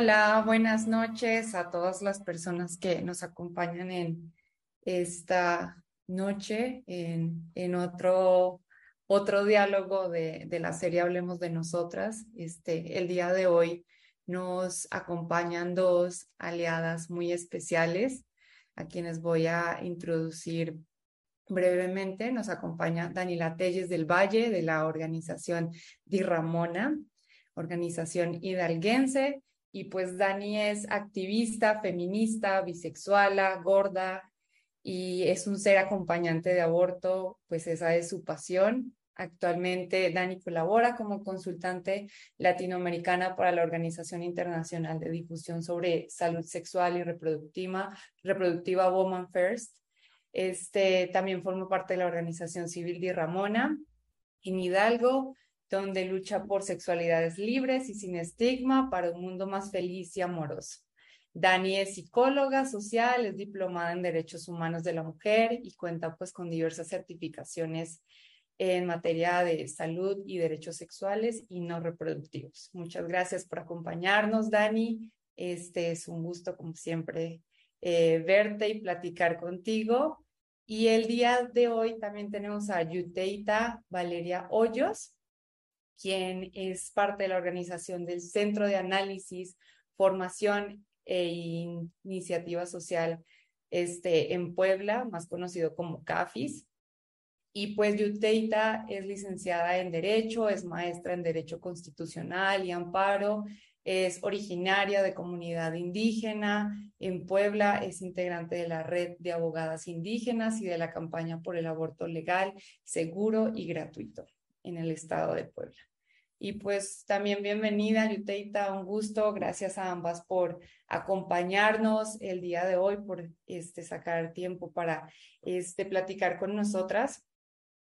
Hola, buenas noches a todas las personas que nos acompañan en esta noche, en, otro, otro diálogo de, de, la serie Hablemos de Nosotras. Este, el día de hoy nos acompañan dos aliadas muy especiales a quienes voy a introducir brevemente. Nos acompaña Daniela Telles del Valle de la organización Di Ramona, organización hidalguense. Y pues Dani es activista, feminista, bisexual, gorda y es un ser acompañante de aborto, pues esa es su pasión. Actualmente Dani colabora como consultante latinoamericana para la Organización Internacional de Difusión sobre Salud Sexual y Reproductiva, reproductiva Woman First. Este, también forma parte de la organización civil de Ramona en Hidalgo, donde lucha por sexualidades libres y sin estigma para un mundo más feliz y amoroso. Dani es psicóloga social, es diplomada en Derechos Humanos de la Mujer y cuenta pues con diversas certificaciones en materia de salud y derechos sexuales y no reproductivos. Muchas gracias por acompañarnos, Dani. Este es un gusto, como siempre, eh, verte y platicar contigo. Y el día de hoy también tenemos a Yuteita Valeria Hoyos, quien es parte de la organización del Centro de Análisis, Formación e Iniciativa Social este, en Puebla, más conocido como CAFIS. Y pues Yuteita es licenciada en Derecho, es maestra en Derecho Constitucional y Amparo, es originaria de comunidad indígena en Puebla, es integrante de la red de abogadas indígenas y de la campaña por el aborto legal, seguro y gratuito en el estado de Puebla. Y pues también bienvenida, Yuteita, un gusto. Gracias a ambas por acompañarnos el día de hoy, por este, sacar tiempo para este, platicar con nosotras.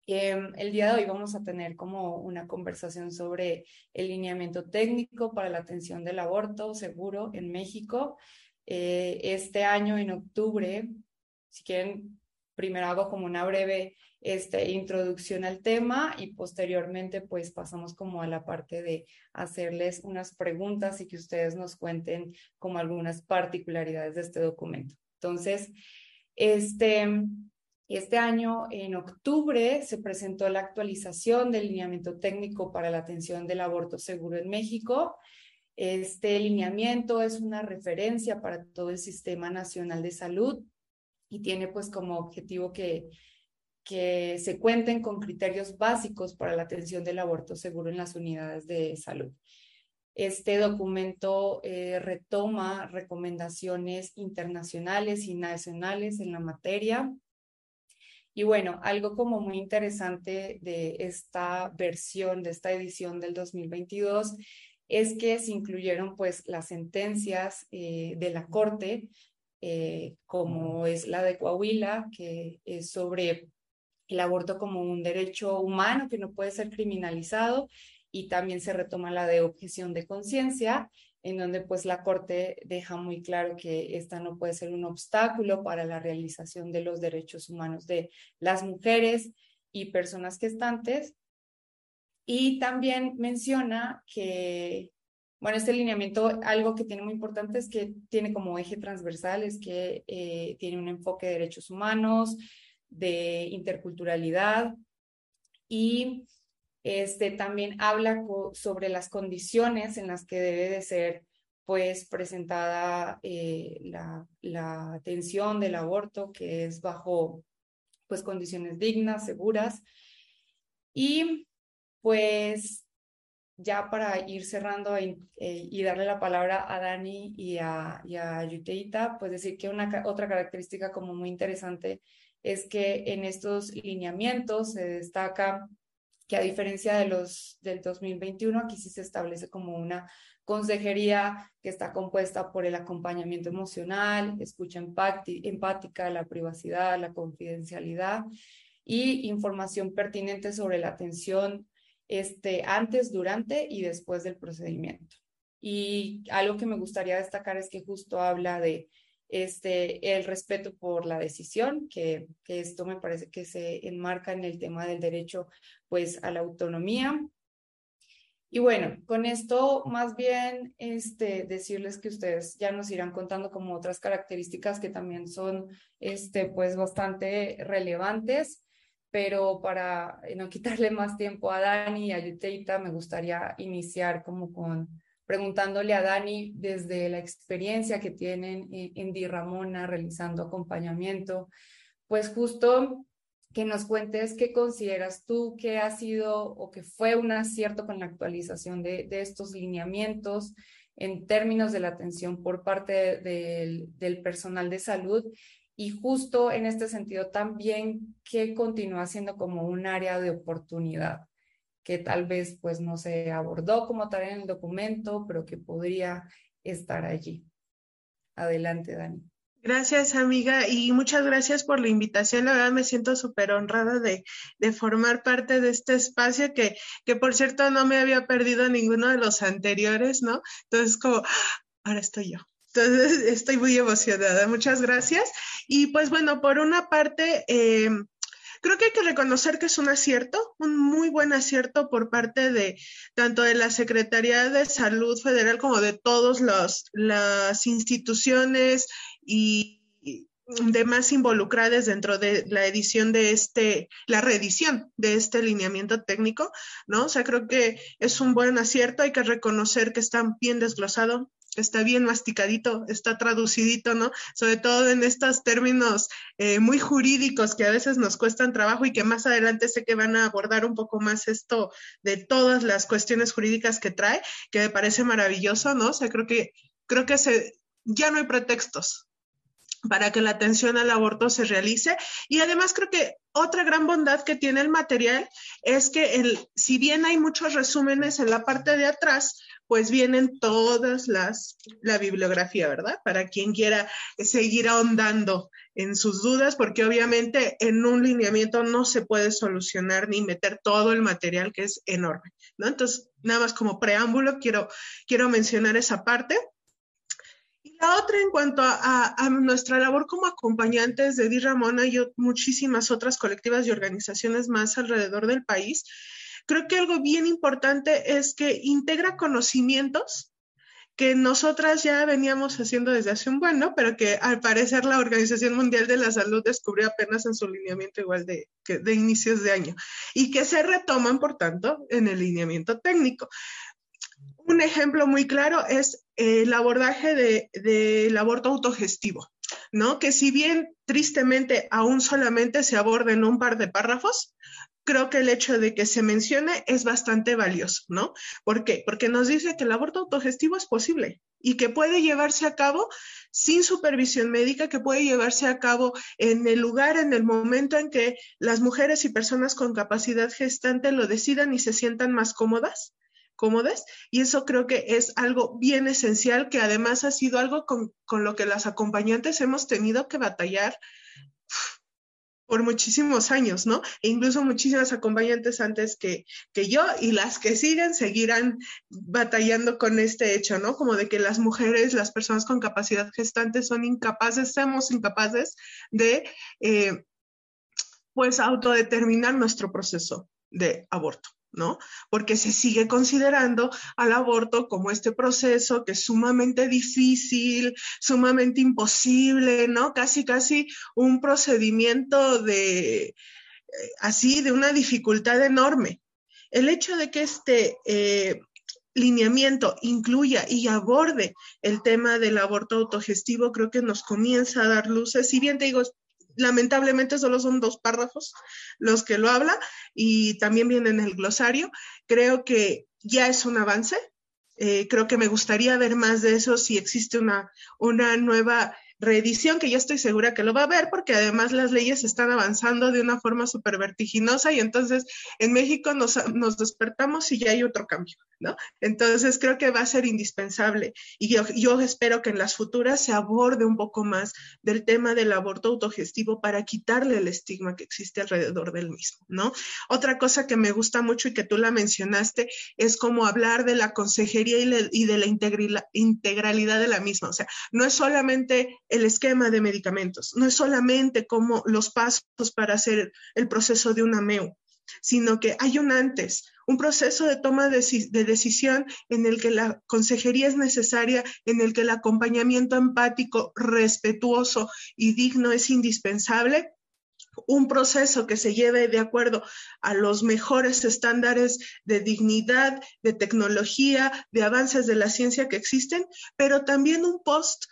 Em, el día de hoy vamos a tener como una conversación sobre el lineamiento técnico para la atención del aborto seguro en México. Eh, este año, en octubre, si quieren, primero hago como una breve este, introducción al tema y posteriormente pues pasamos como a la parte de hacerles unas preguntas y que ustedes nos cuenten como algunas particularidades de este documento. Entonces, este, este año, en octubre, se presentó la actualización del lineamiento técnico para la atención del aborto seguro en México. Este lineamiento es una referencia para todo el Sistema Nacional de Salud y tiene pues como objetivo que, que se cuenten con criterios básicos para la atención del aborto seguro en las unidades de salud. Este documento eh, retoma recomendaciones internacionales y nacionales en la materia y bueno, algo como muy interesante de esta versión, de esta edición del 2022, es que se incluyeron pues las sentencias eh, de la Corte, eh, como es la de Coahuila, que es sobre el aborto como un derecho humano que no puede ser criminalizado, y también se retoma la de objeción de conciencia, en donde pues la Corte deja muy claro que esta no puede ser un obstáculo para la realización de los derechos humanos de las mujeres y personas gestantes. Y también menciona que, bueno, este lineamiento, algo que tiene muy importante es que tiene como eje transversal, es que eh, tiene un enfoque de derechos humanos, de interculturalidad y este, también habla sobre las condiciones en las que debe de ser pues presentada eh, la, la, atención del aborto, que es bajo pues condiciones dignas, seguras. Y pues ya para ir cerrando eh, y darle la palabra a Dani y a, y a Yuteita, pues decir que una otra característica como muy interesante es que en estos lineamientos se destaca que a diferencia de los del 2021, aquí sí se establece como una consejería que está compuesta por el acompañamiento emocional, escucha empática, la privacidad, la confidencialidad y información pertinente sobre la atención este, antes, durante y después del procedimiento. Y algo que me gustaría destacar es que justo habla de este, el respeto por la decisión, que, que, esto me parece que se enmarca en el tema del derecho pues, a la autonomía. Y bueno, con esto más bien este, decirles que ustedes ya nos irán contando como otras características que también son este, pues bastante relevantes, pero para no quitarle más tiempo a Dani y a Yuteita, me gustaría iniciar como con preguntándole a Dani desde la experiencia que tienen en, Di Ramona realizando acompañamiento, pues justo que nos cuentes qué consideras tú que ha sido o que fue un acierto con la actualización de, estos lineamientos en términos de la atención por parte del personal de salud y justo en este sentido también qué continúa siendo como un área de oportunidad que tal vez pues no se abordó como tal en el documento, pero que podría estar allí. Adelante, Dani. Gracias, amiga, y muchas gracias por la invitación. La verdad me siento súper honrada de, formar parte de este espacio que, que, por cierto, no me había perdido ninguno de los anteriores, ¿no? Entonces, como, ¡ah! ahora estoy yo. Entonces, estoy muy emocionada. Muchas gracias. Y pues bueno, por una parte, eh, creo que hay que reconocer que es un acierto, un muy buen acierto por parte de tanto de la Secretaría de Salud Federal como de todas las instituciones y demás involucradas dentro de la edición de este, la reedición de este lineamiento técnico, ¿no? O sea, creo que es un buen acierto, hay que reconocer que está bien desglosado, está bien masticadito, está traducidito, ¿no? Sobre todo en estos términos eh, muy jurídicos que a veces nos cuestan trabajo y que más adelante sé que van a abordar un poco más esto de todas las cuestiones jurídicas que trae, que me parece maravilloso, ¿no? O sea, creo que, creo que se, ya no hay pretextos, para que la atención al aborto se realice. Y además creo que otra gran bondad que tiene el material es que el, si bien hay muchos resúmenes en la parte de atrás, pues vienen todas las, la bibliografía, ¿verdad? Para quien quiera seguir ahondando en sus dudas, porque obviamente en un lineamiento no se puede solucionar ni meter todo el material que es enorme, ¿no? Entonces, nada más como preámbulo, quiero, quiero mencionar esa parte. Y la otra, en cuanto a, nuestra labor como acompañantes de Di Ramona y muchísimas otras colectivas y organizaciones más alrededor del país, creo que algo bien importante es que integra conocimientos que nosotras ya veníamos haciendo desde hace un buen, ¿no? Pero que al parecer la Organización Mundial de la Salud descubrió apenas en su lineamiento igual de, de inicios de año y que se retoman, por tanto, en el lineamiento técnico. Un ejemplo muy claro es el abordaje del aborto autogestivo, ¿no? Que si bien tristemente aún solamente se aborda en un par de párrafos, creo que el hecho de que se mencione es bastante valioso, ¿no? ¿Por qué? Porque nos dice que el aborto autogestivo es posible y que puede llevarse a cabo sin supervisión médica, que puede llevarse a cabo en el lugar, en el momento en que las mujeres y personas con capacidad gestante lo decidan y se sientan más cómodas cómodas y eso creo que es algo bien esencial que además ha sido algo con, lo que las acompañantes hemos tenido que batallar por muchísimos años, ¿no? E incluso muchísimas acompañantes antes que, que yo y las que siguen seguirán batallando con este hecho, ¿no? Como de que las mujeres, las personas con capacidad gestante son incapaces, somos incapaces de, eh, pues, autodeterminar nuestro proceso de aborto. ¿No? Porque se sigue considerando al aborto como este proceso que es sumamente difícil, sumamente imposible, ¿no? Casi, casi un procedimiento de, eh, así, de una dificultad enorme. El hecho de que este eh, lineamiento incluya y aborde el tema del aborto autogestivo, creo que nos comienza a dar luces. Si bien te digo, lamentablemente solo son dos párrafos los que lo habla y también viene en el glosario. Creo que ya es un avance. Eh, creo que me gustaría ver más de eso si existe una, una nueva reedición, que yo estoy segura que lo va a ver, porque además las leyes están avanzando de una forma súper vertiginosa y entonces en México nos, nos, despertamos y ya hay otro cambio, ¿no? Entonces creo que va a ser indispensable y yo, yo espero que en las futuras se aborde un poco más del tema del aborto autogestivo para quitarle el estigma que existe alrededor del mismo, ¿no? Otra cosa que me gusta mucho y que tú la mencionaste es como hablar de la consejería y, y de la integralidad de la misma, o sea, no es solamente el esquema de medicamentos. No es solamente como los pasos para hacer el proceso de una MEU, sino que hay un antes, un proceso de toma de, decisión en el que la consejería es necesaria, en el que el acompañamiento empático, respetuoso y digno es indispensable, un proceso que se lleve de acuerdo a los mejores estándares de dignidad, de tecnología, de avances de la ciencia que existen, pero también un post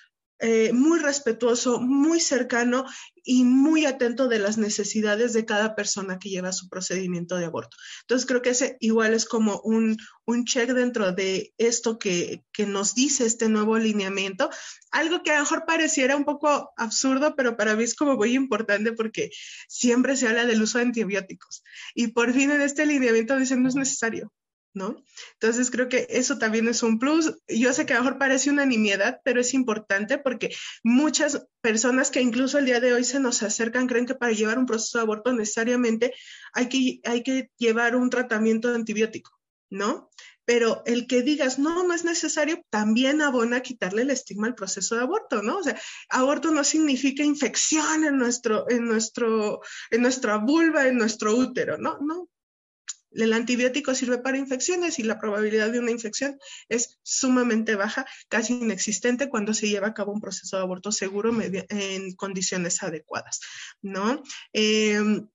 eh, muy respetuoso, muy cercano y muy atento de las necesidades de cada persona que lleva su procedimiento de aborto. Entonces creo que ese igual es como un, un check dentro de esto que, que nos dice este nuevo lineamiento, algo que a lo mejor pareciera un poco absurdo, pero para mí es como muy importante porque siempre se habla del uso de antibióticos y por fin en este lineamiento dicen no es necesario. ¿No? Entonces creo que eso también es un plus. Yo sé que a lo mejor parece una nimiedad, pero es importante porque muchas personas que incluso el día de hoy se nos acercan creen que para llevar un proceso de aborto necesariamente hay que, hay que llevar un tratamiento antibiótico, ¿no? Pero el que digas, no, no es necesario, también abona quitarle el estigma al proceso de aborto, ¿no? O sea, aborto no significa infección en nuestro, en nuestro, en nuestra vulva, en nuestro útero, ¿no? No, el antibiótico sirve para infecciones y la probabilidad de una infección es sumamente baja, casi inexistente cuando se lleva a cabo un proceso de aborto seguro en condiciones adecuadas, ¿no? Em,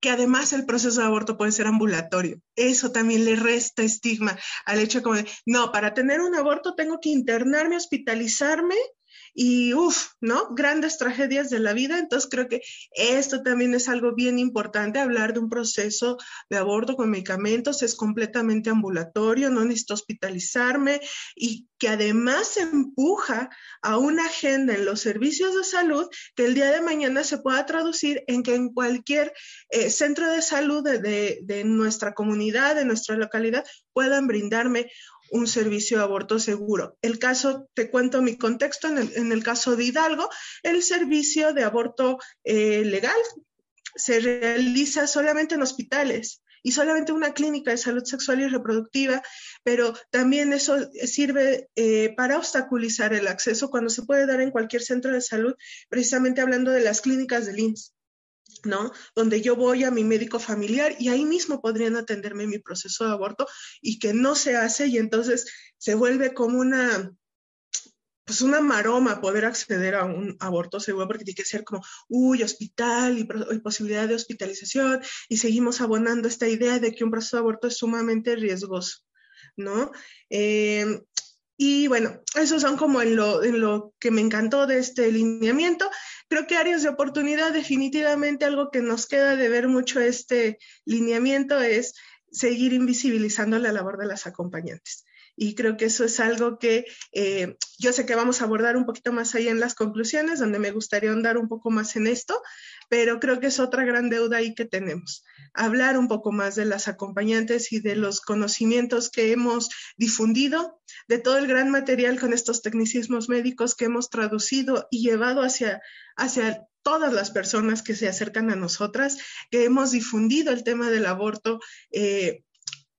que además el proceso de aborto puede ser ambulatorio. Eso también le resta estigma al hecho como de, no, para tener un aborto tengo que internarme, hospitalizarme y uff, ¿no? Grandes tragedias de la vida. Entonces creo que esto también es algo bien importante, hablar de un proceso de aborto con medicamentos, es completamente ambulatorio, no necesito hospitalizarme y que además empuja a una agenda en los servicios de salud que el día de mañana se pueda traducir en que en cualquier eh, centro de salud de, de nuestra comunidad, de nuestra localidad, puedan brindarme un servicio de aborto seguro. El caso, te cuento mi contexto, en el, caso de Hidalgo, el servicio de aborto eh, legal se realiza solamente en hospitales y solamente una clínica de salud sexual y reproductiva, pero también eso sirve eh, para obstaculizar el acceso cuando se puede dar en cualquier centro de salud, precisamente hablando de las clínicas del IMSS. ¿no? Donde yo voy a mi médico familiar y ahí mismo podrían atenderme mi proceso de aborto y que no se hace y entonces se vuelve como una, pues una maroma poder acceder a un aborto seguro porque tiene que ser como, uy, hospital y, posibilidad de hospitalización y seguimos abonando esta idea de que un proceso de aborto es sumamente riesgoso, ¿no? Eh, y bueno, esos son como en lo, en lo que me encantó de este lineamiento. Creo que áreas de oportunidad, definitivamente algo que nos queda de ver mucho este lineamiento es seguir invisibilizando la labor de las acompañantes. Y creo que eso es algo que eh, yo sé que vamos a abordar un poquito más ahí en las conclusiones, donde me gustaría ahondar un poco más en esto, pero creo que es otra gran deuda ahí que tenemos. Hablar un poco más de las acompañantes y de los conocimientos que hemos difundido, de todo el gran material con estos tecnicismos médicos que hemos traducido y llevado hacia, hacia todas las personas que se acercan a nosotras, que hemos difundido el tema del aborto eh,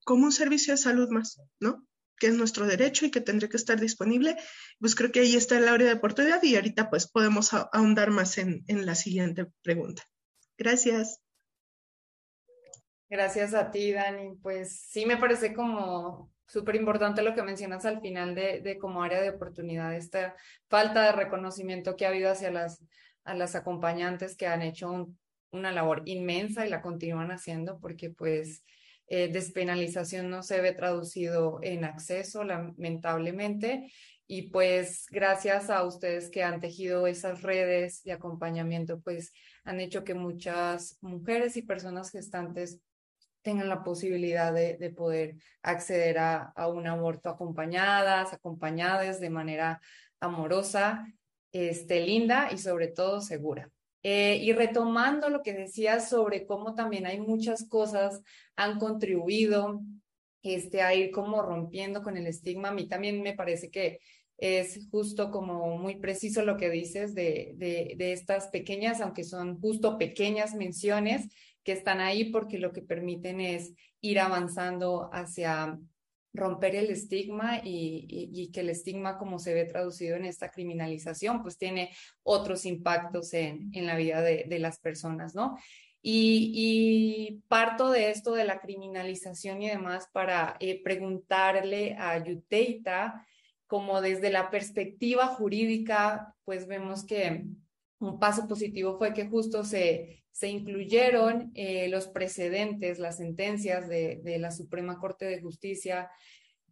como un servicio de salud más, ¿no? Que es nuestro derecho y que tendría que estar disponible, pues creo que ahí está el área de oportunidad y ahorita pues podemos ahondar más en, en la siguiente pregunta. Gracias. Gracias a ti, Dani. Pues sí me parece como súper importante lo que mencionas al final de, de, como área de oportunidad, esta falta de reconocimiento que ha habido hacia las, a las acompañantes que han hecho una labor inmensa y la continúan haciendo porque pues eh, despenalización no se ve traducido en acceso, lamentablemente. Y pues gracias a ustedes que han tejido esas redes de acompañamiento, pues han hecho que muchas mujeres y personas gestantes tengan la posibilidad de, de poder acceder a, a, un aborto acompañadas, acompañadas de manera amorosa, este, linda y sobre todo segura. Eh, y retomando lo que decías sobre cómo también hay muchas cosas han contribuido este, a ir como rompiendo con el estigma, a mí también me parece que es justo como muy preciso lo que dices de, de, de estas pequeñas, aunque son justo pequeñas menciones que están ahí porque lo que permiten es ir avanzando hacia romper el estigma y, que el estigma, como se ve traducido en esta criminalización, pues tiene otros impactos en, la vida de, las personas, ¿no? Y, parto de esto de la criminalización y demás para eh, preguntarle a Yuteita, como desde la perspectiva jurídica, pues vemos que un paso positivo fue que justo se, se incluyeron eh, los precedentes, las sentencias de, de, la Suprema Corte de Justicia,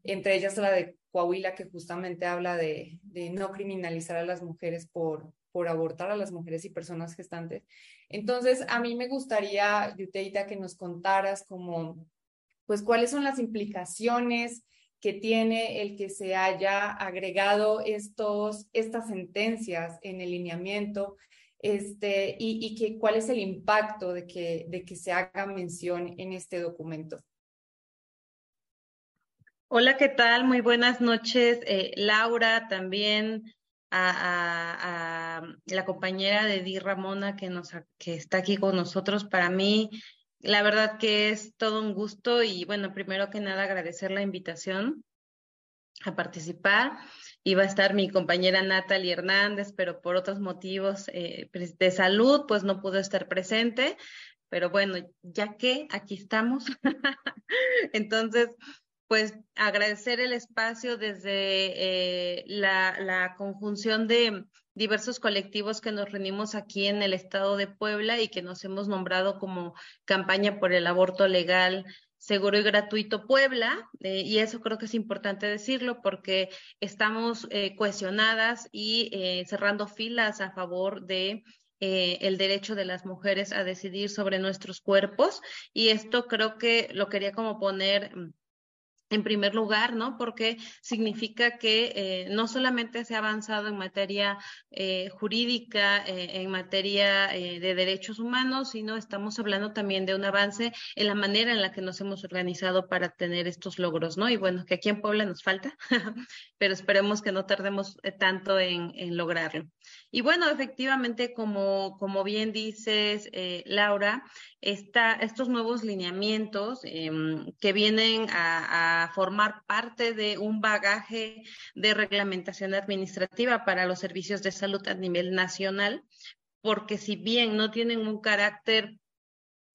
entre ellas la de Coahuila, que justamente habla de, de no criminalizar a las mujeres por, por abortar a las mujeres y personas gestantes. Entonces, a mí me gustaría, Yuteita, que nos contaras como, pues, cuáles son las implicaciones que tiene el que se haya agregado estos, estas sentencias en el lineamiento este, y, y que, cuál es el impacto de que, de que se haga mención en este documento. Hola, ¿qué tal? Muy buenas noches. Eh, Laura, también a, la compañera de Di Ramona que, nos, que está aquí con nosotros. Para mí, la verdad que es todo un gusto y bueno, primero que nada agradecer la invitación a participar. Iba a estar mi compañera Natalie Hernández, pero por otros motivos eh, pues, de salud, pues no pudo estar presente. Pero bueno, ya que aquí estamos, entonces pues agradecer el espacio desde eh, la, conjunción de diversos colectivos que nos reunimos aquí en el estado de Puebla y que nos hemos nombrado como campaña por el aborto legal, seguro y gratuito Puebla. Eh, y eso creo que es importante decirlo porque estamos eh, cohesionadas y cerrando filas a favor de el derecho de las mujeres a decidir sobre nuestros cuerpos. Y esto creo que lo quería como poner en primer lugar, ¿no? Porque significa que eh, no solamente se ha avanzado en materia eh, jurídica, eh, en materia de derechos humanos, sino estamos hablando también de un avance en la manera en la que nos hemos organizado para tener estos logros, ¿no? Y bueno, que aquí en Puebla nos falta, pero esperemos que no tardemos tanto en, en, lograrlo. Y bueno, efectivamente, como, como bien dices, Laura, esta, estos nuevos lineamientos em, que vienen a, formar parte de un bagaje de reglamentación administrativa para los servicios de salud a nivel nacional, porque si bien no tienen un carácter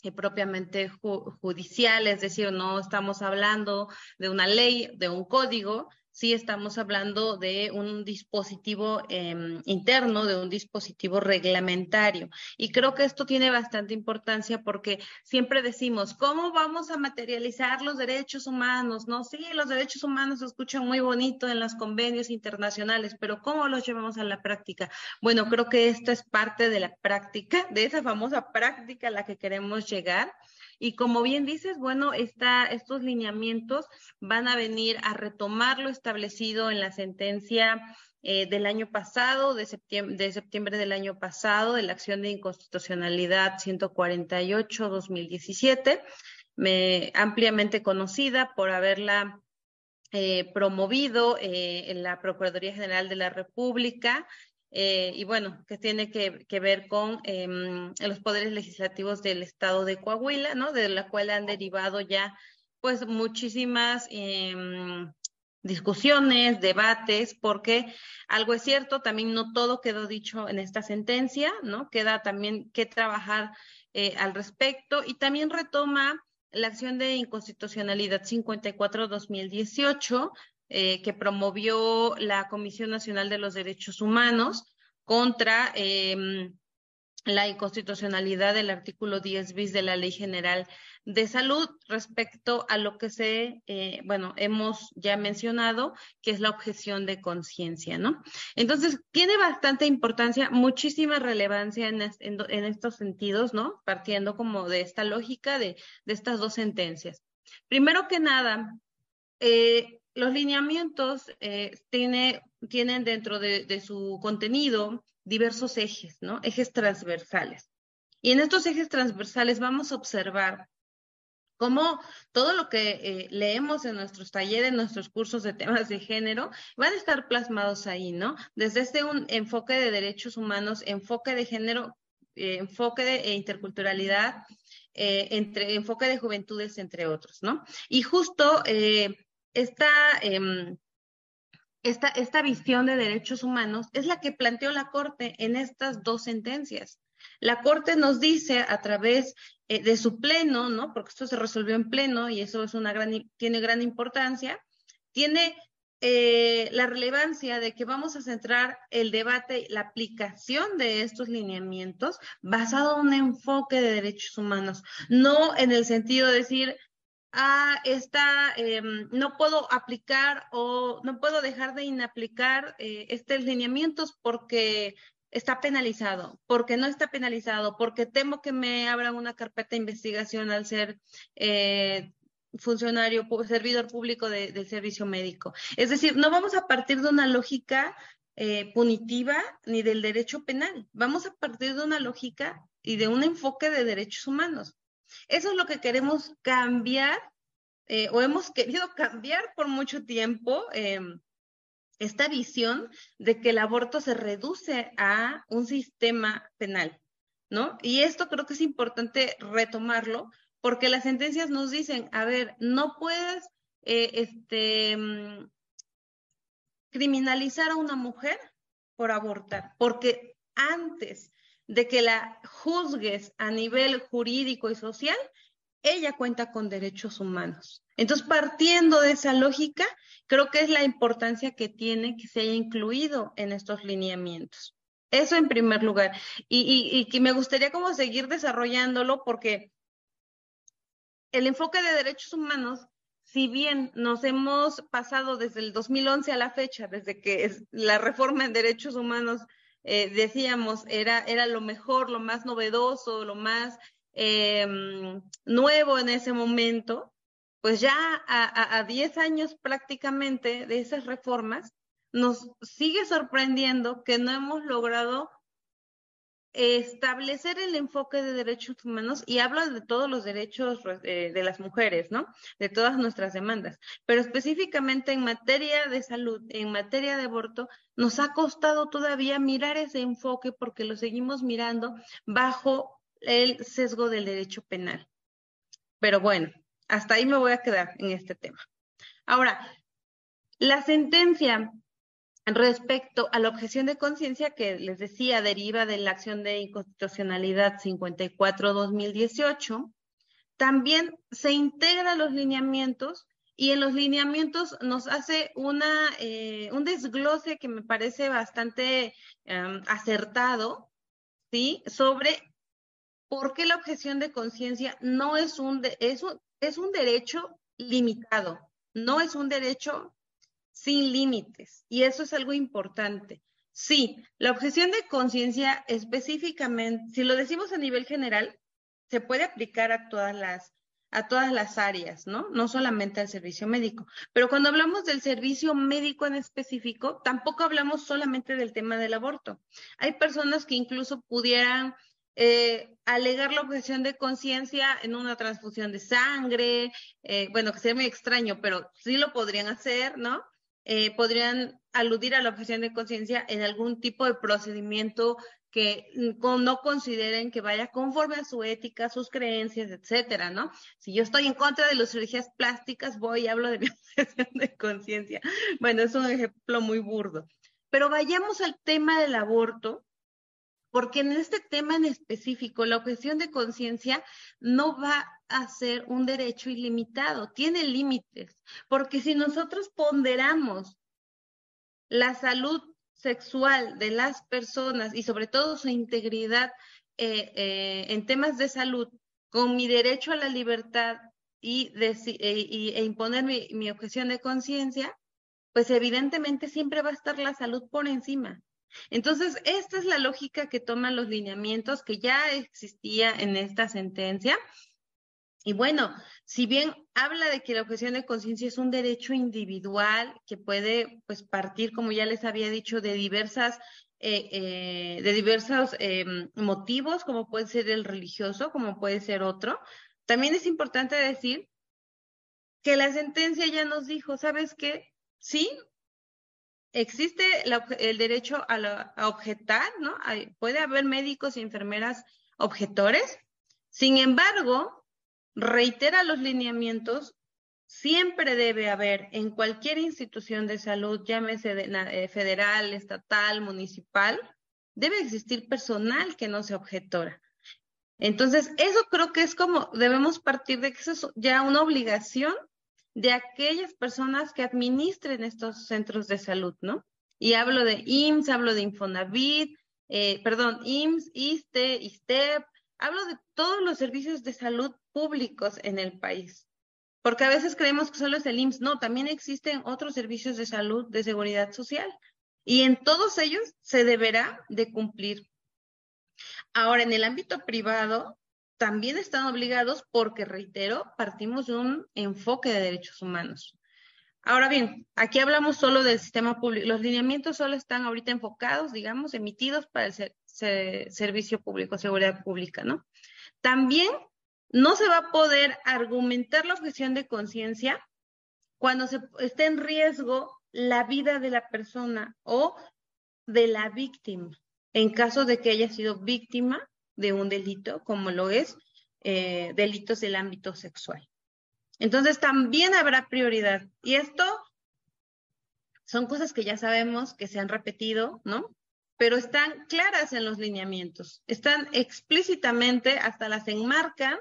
eh, propiamente judicial, es decir, no estamos hablando de una ley, de un código, sí estamos hablando de un dispositivo em, interno, de un dispositivo reglamentario. Y creo que esto tiene bastante importancia porque siempre decimos, ¿cómo vamos a materializar los derechos humanos? No, sí, los derechos humanos se escuchan muy bonito en los convenios internacionales, pero ¿cómo los llevamos a la práctica? Bueno, creo que esta es parte de la práctica, de esa famosa práctica a la que queremos llegar. Y como bien dices, bueno, estos lineamientos van a venir a retomar lo establecido en la sentencia eh, del año pasado, de septiembre, de septiembre del año pasado, de la acción de inconstitucionalidad 148-2017, ampliamente conocida por haberla eh, promovido eh, en la Procuraduría General de la República eh, y bueno, que tiene que, ver con em, los poderes legislativos del estado de Coahuila, ¿no? De la cual han derivado ya pues muchísimas em, discusiones, debates, porque algo es cierto, también no todo quedó dicho en esta sentencia, ¿no? Queda también que trabajar eh, al respecto y también retoma la acción de inconstitucionalidad 54-2018, eh, que promovió la Comisión Nacional de los Derechos Humanos contra em, la inconstitucionalidad del artículo 10 bis de la Ley General de Salud respecto a lo que se, eh, bueno, hemos ya mencionado, que es la objeción de conciencia, ¿no? Entonces, tiene bastante importancia, muchísima relevancia en, estos sentidos, ¿no? Partiendo como de esta lógica de, de estas dos sentencias. Primero que nada, eh, los lineamientos eh, tiene, tienen dentro de, su contenido diversos ejes, ¿no? Ejes transversales. Y en estos ejes transversales vamos a observar cómo todo lo que eh, leemos en nuestros talleres, en nuestros cursos de temas de género, van a estar plasmados ahí, ¿no? Desde este un enfoque de derechos humanos, enfoque de género, eh, enfoque de interculturalidad, entre, enfoque de juventudes, entre otros, ¿no? Y justo esta, em, esta, esta visión de derechos humanos es la que planteó la Corte en estas dos sentencias. La Corte nos dice a través eh, de su pleno, ¿no? Porque esto se resolvió en pleno y eso es una gran, tiene gran importancia, tiene eh, la relevancia de que vamos a centrar el debate, la aplicación de estos lineamientos basado en un enfoque de derechos humanos, no en el sentido de decir, ah, está, em, no puedo aplicar o no puedo dejar de inaplicar eh, estos lineamientos porque está penalizado, porque no está penalizado, porque temo que me abran una carpeta de investigación al ser eh, funcionario, servidor público del servicio médico. Es decir, no vamos a partir de una lógica eh, punitiva ni del derecho penal, vamos a partir de una lógica y de un enfoque de derechos humanos. Eso es lo que queremos cambiar eh, o hemos querido cambiar por mucho tiempo. Em, esta visión de que el aborto se reduce a un sistema penal, ¿no? Y esto creo que es importante retomarlo porque las sentencias nos dicen, a ver, no puedes eh, este, mm, criminalizar a una mujer por abortar, porque antes de que la juzgues a nivel jurídico y social, ella cuenta con derechos humanos. Entonces, partiendo de esa lógica, creo que es la importancia que tiene que se haya incluido en estos lineamientos. Eso en primer lugar. Y, y que me gustaría como seguir desarrollándolo porque el enfoque de derechos humanos, si bien nos hemos pasado desde el 2011 a la fecha, desde que la reforma en derechos humanos, eh, decíamos, era, era lo mejor, lo más novedoso, lo más em, nuevo en ese momento, pues ya a 10 años prácticamente de esas reformas, nos sigue sorprendiendo que no hemos logrado establecer el enfoque de derechos humanos y habla de todos los derechos eh, de, las mujeres, ¿no? De todas nuestras demandas. Pero específicamente en materia de salud, en materia de aborto, nos ha costado todavía mirar ese enfoque porque lo seguimos mirando bajo el sesgo del derecho penal. Pero bueno, hasta ahí me voy a quedar en este tema. Ahora, la sentencia Respecto a la objeción de conciencia que les decía deriva de la acción de inconstitucionalidad 54-2018, también se integra los lineamientos y en los lineamientos nos hace una, eh, un desglose que me parece bastante em, acertado, ¿sí? Sobre por qué la objeción de conciencia no es un, es es un derecho limitado, no es un derecho sin límites. Y eso es algo importante. Sí, la objeción de conciencia específicamente, si lo decimos a nivel general, se puede aplicar a todas las a todas las áreas, ¿no? No solamente al servicio médico. Pero cuando hablamos del servicio médico en específico, tampoco hablamos solamente del tema del aborto. Hay personas que incluso pudieran eh, alegar la objeción de conciencia en una transfusión de sangre, eh, bueno, que sería muy extraño, pero sí lo podrían hacer, ¿no? Eh, podrían aludir a la objeción de conciencia en algún tipo de procedimiento que no consideren que vaya conforme a su ética, sus creencias, etcétera, ¿no? Si yo estoy en contra de las cirugías plásticas, voy y hablo de mi objeción de conciencia. Bueno, es un ejemplo muy burdo. Pero vayamos al tema del aborto, porque en este tema en específico, la objeción de conciencia no va a ser un derecho ilimitado, tiene límites, porque si nosotros ponderamos la salud sexual de las personas y sobre todo su integridad eh, eh, en temas de salud con mi derecho a la libertad y, eh, e imponer mi, mi objeción de conciencia, pues evidentemente siempre va a estar la salud por encima. Entonces, esta es la lógica que toman los lineamientos que ya existía en esta sentencia. Y bueno, si bien habla de que la objeción de conciencia es un derecho individual que puede pues partir, como ya les había dicho, de diversas eh, eh, de diversos em, motivos, como puede ser el religioso, como puede ser otro. También es importante decir que la sentencia ya nos dijo, ¿sabes qué? Sí, existe el derecho a, objetar, ¿no? puede haber médicos y enfermeras objetores. Sin embargo, reitera los lineamientos, siempre debe haber en cualquier institución de salud, llámese eh, federal, estatal, municipal, debe existir personal que no sea objetora. Entonces, eso creo que es como debemos partir de que eso es ya una obligación de aquellas personas que administren estos centros de salud, ¿no? Y hablo de IMSS, hablo de Infonavit, eh, perdón, IMSS, ISTE, ISTEP, hablo de todos los servicios de salud públicos en el país. Porque a veces creemos que solo es el IMSS. No, también existen otros servicios de salud, de seguridad social. Y en todos ellos se deberá de cumplir. Ahora, en el ámbito privado, también están obligados porque, reitero, partimos de un enfoque de derechos humanos. Ahora bien, aquí hablamos solo del sistema público. Los lineamientos solo están ahorita enfocados, digamos, emitidos para el servicio público, seguridad pública, ¿no? También no se va a poder argumentar la objeción de conciencia cuando se esté en riesgo la vida de la persona o de la víctima, en caso de que haya sido víctima de un delito, como lo es eh, delitos del ámbito sexual. Entonces también habrá prioridad. Y esto son cosas que ya sabemos que se han repetido, ¿no? Pero están claras en los lineamientos, están explícitamente, hasta las enmarcan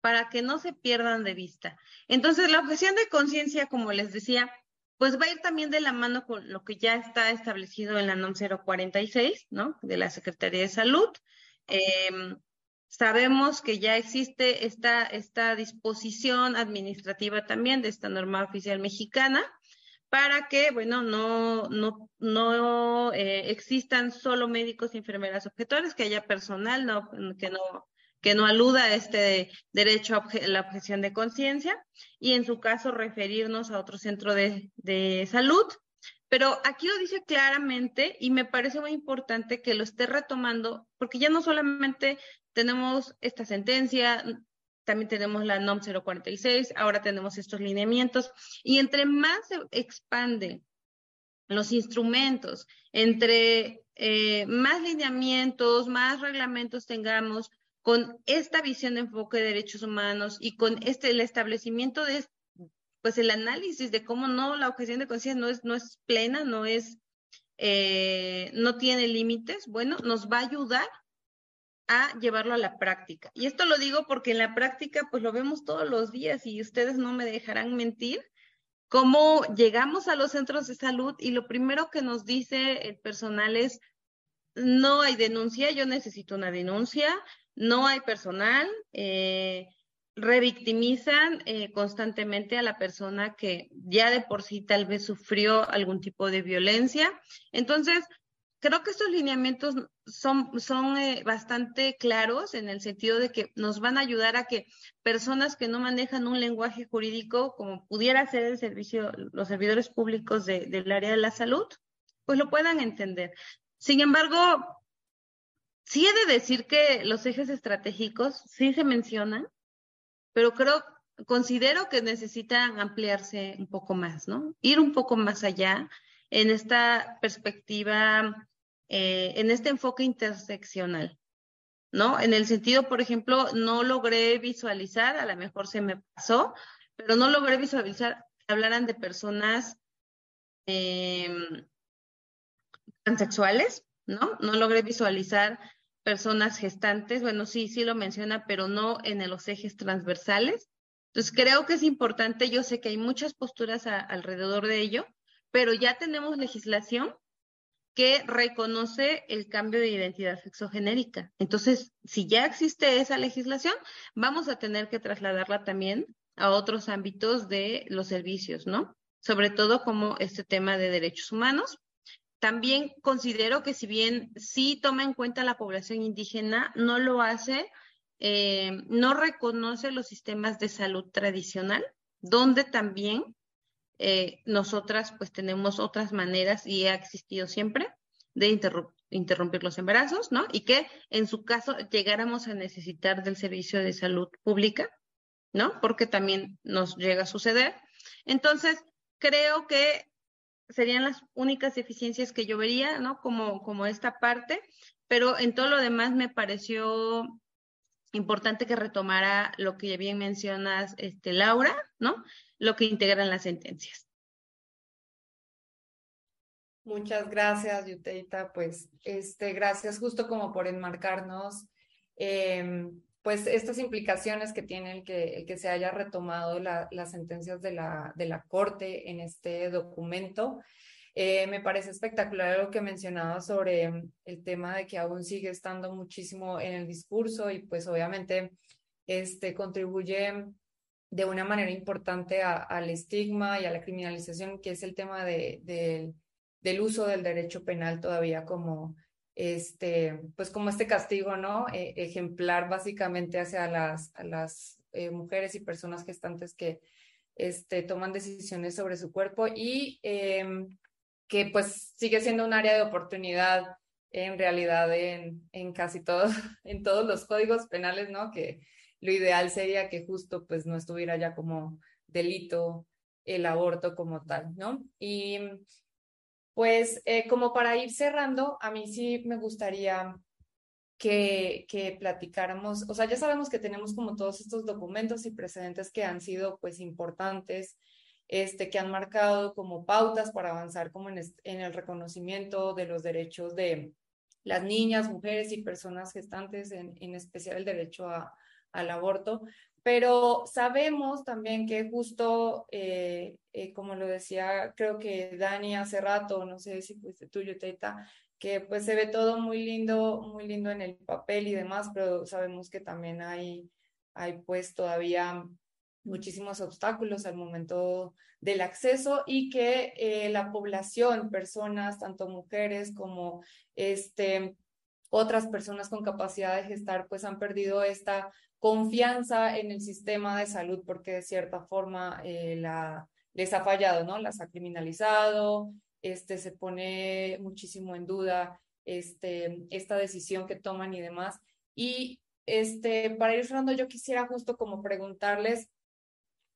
para que no se pierdan de vista. Entonces, la objeción de conciencia, como les decía, pues va a ir también de la mano con lo que ya está establecido en la NOM 046, ¿no? De la Secretaría de Salud. Em, sabemos que ya existe esta, esta disposición administrativa también de esta norma oficial mexicana para que, bueno, no, no, no eh, existan solo médicos y enfermeras objetores, que haya personal no, que no que no aluda a este derecho a la objeción de conciencia y en su caso referirnos a otro centro de, de salud. Pero aquí lo dice claramente y me parece muy importante que lo esté retomando porque ya no solamente tenemos esta sentencia, también tenemos la NOM 046, ahora tenemos estos lineamientos y entre más se expande los instrumentos, entre eh, más lineamientos, más reglamentos tengamos, con esta visión de enfoque de derechos humanos y con este el establecimiento de pues el análisis de cómo no la objeción de conciencia no es no es plena no es eh, no tiene límites bueno nos va a ayudar a llevarlo a la práctica. Y esto lo digo porque en la práctica pues lo vemos todos los días y ustedes no me dejarán mentir. Cómo llegamos a los centros de salud y lo primero que nos dice el personal es no hay denuncia, yo necesito una denuncia, no hay personal, eh, revictimizan eh, constantemente a la persona que ya de por sí tal vez sufrió algún tipo de violencia. Entonces, creo que estos lineamientos son, son eh, bastante claros en el sentido de que nos van a ayudar a que personas que no manejan un lenguaje jurídico, como pudiera ser el servicio, los servidores públicos del área de la salud, pues lo puedan entender. Sin embargo, Sí he de decir que los ejes estratégicos sí se mencionan, pero creo, considero que necesitan ampliarse un poco más, ¿no? Ir un poco más allá en esta perspectiva, eh, en este enfoque interseccional, ¿no? En el sentido, por ejemplo, no logré visualizar, a lo mejor se me pasó, pero no logré visualizar que hablaran de personas em, transexuales, ¿no? No logré visualizar personas gestantes, bueno, sí, sí lo menciona, pero no en los ejes transversales. Entonces, creo que es importante, yo sé que hay muchas posturas alrededor de ello, pero ya tenemos legislación que reconoce el cambio de identidad sexogenérica. Entonces, si ya existe esa legislación, vamos a tener que trasladarla también a otros ámbitos de los servicios, ¿no? Sobre todo como este tema de derechos humanos. También considero que si bien sí toma en cuenta la población indígena, no lo hace, eh, no reconoce los sistemas de salud tradicional, donde también eh, nosotras pues tenemos otras maneras y ha existido siempre de interrumpir los embarazos, ¿no? Y que en su caso llegáramos a necesitar del servicio de salud pública, ¿no? Porque también nos llega a suceder. Entonces, creo que serían las únicas deficiencias que yo vería, ¿no? Como, como esta parte, pero en todo lo demás me pareció importante que retomara lo que bien mencionas, este, Laura, ¿no? Lo que integran las sentencias. Muchas gracias, Yuteita. Pues, este, gracias justo como por enmarcarnos, em, pues, estas implicaciones que tiene el que, se haya retomado las sentencias de la, Corte en este documento. Eh, me parece espectacular lo que mencionaba sobre el tema de que aún sigue estando muchísimo en el discurso y pues obviamente este, contribuye de una manera importante al estigma y a la criminalización, que es el tema de, del uso del derecho penal todavía como este, pues como este castigo, ¿no? E, ejemplar básicamente hacia las, a las eh, mujeres y personas gestantes que este, toman decisiones sobre su cuerpo y em, que pues sigue siendo un área de oportunidad en realidad en, en casi todos, en todos los códigos penales, ¿no? Que lo ideal sería que justo pues no estuviera ya como delito el aborto como tal, ¿no? Y pues eh, como para ir cerrando, a mí sí me gustaría que, platicáramos, o sea, ya sabemos que tenemos como todos estos documentos y precedentes que han sido pues importantes, este, que han marcado como pautas para avanzar como en, en el reconocimiento de los derechos de las niñas, mujeres y personas gestantes, en, en especial el derecho a, al aborto, pero sabemos también que justo, eh, eh, como lo decía, creo que Dani hace rato, no sé si fuiste tuyo, Teta, que pues se ve todo muy lindo, muy lindo en el papel y demás, pero sabemos que también hay, hay pues todavía muchísimos obstáculos al momento del acceso y que eh, la población, personas, tanto mujeres como este, otras personas con capacidad de gestar, pues han perdido esta confianza en el sistema de salud porque de cierta forma eh, la, les ha fallado, ¿no? Las ha criminalizado, este, se pone muchísimo en duda este, esta decisión que toman y demás. Y este, para ir cerrando, yo quisiera justo como preguntarles,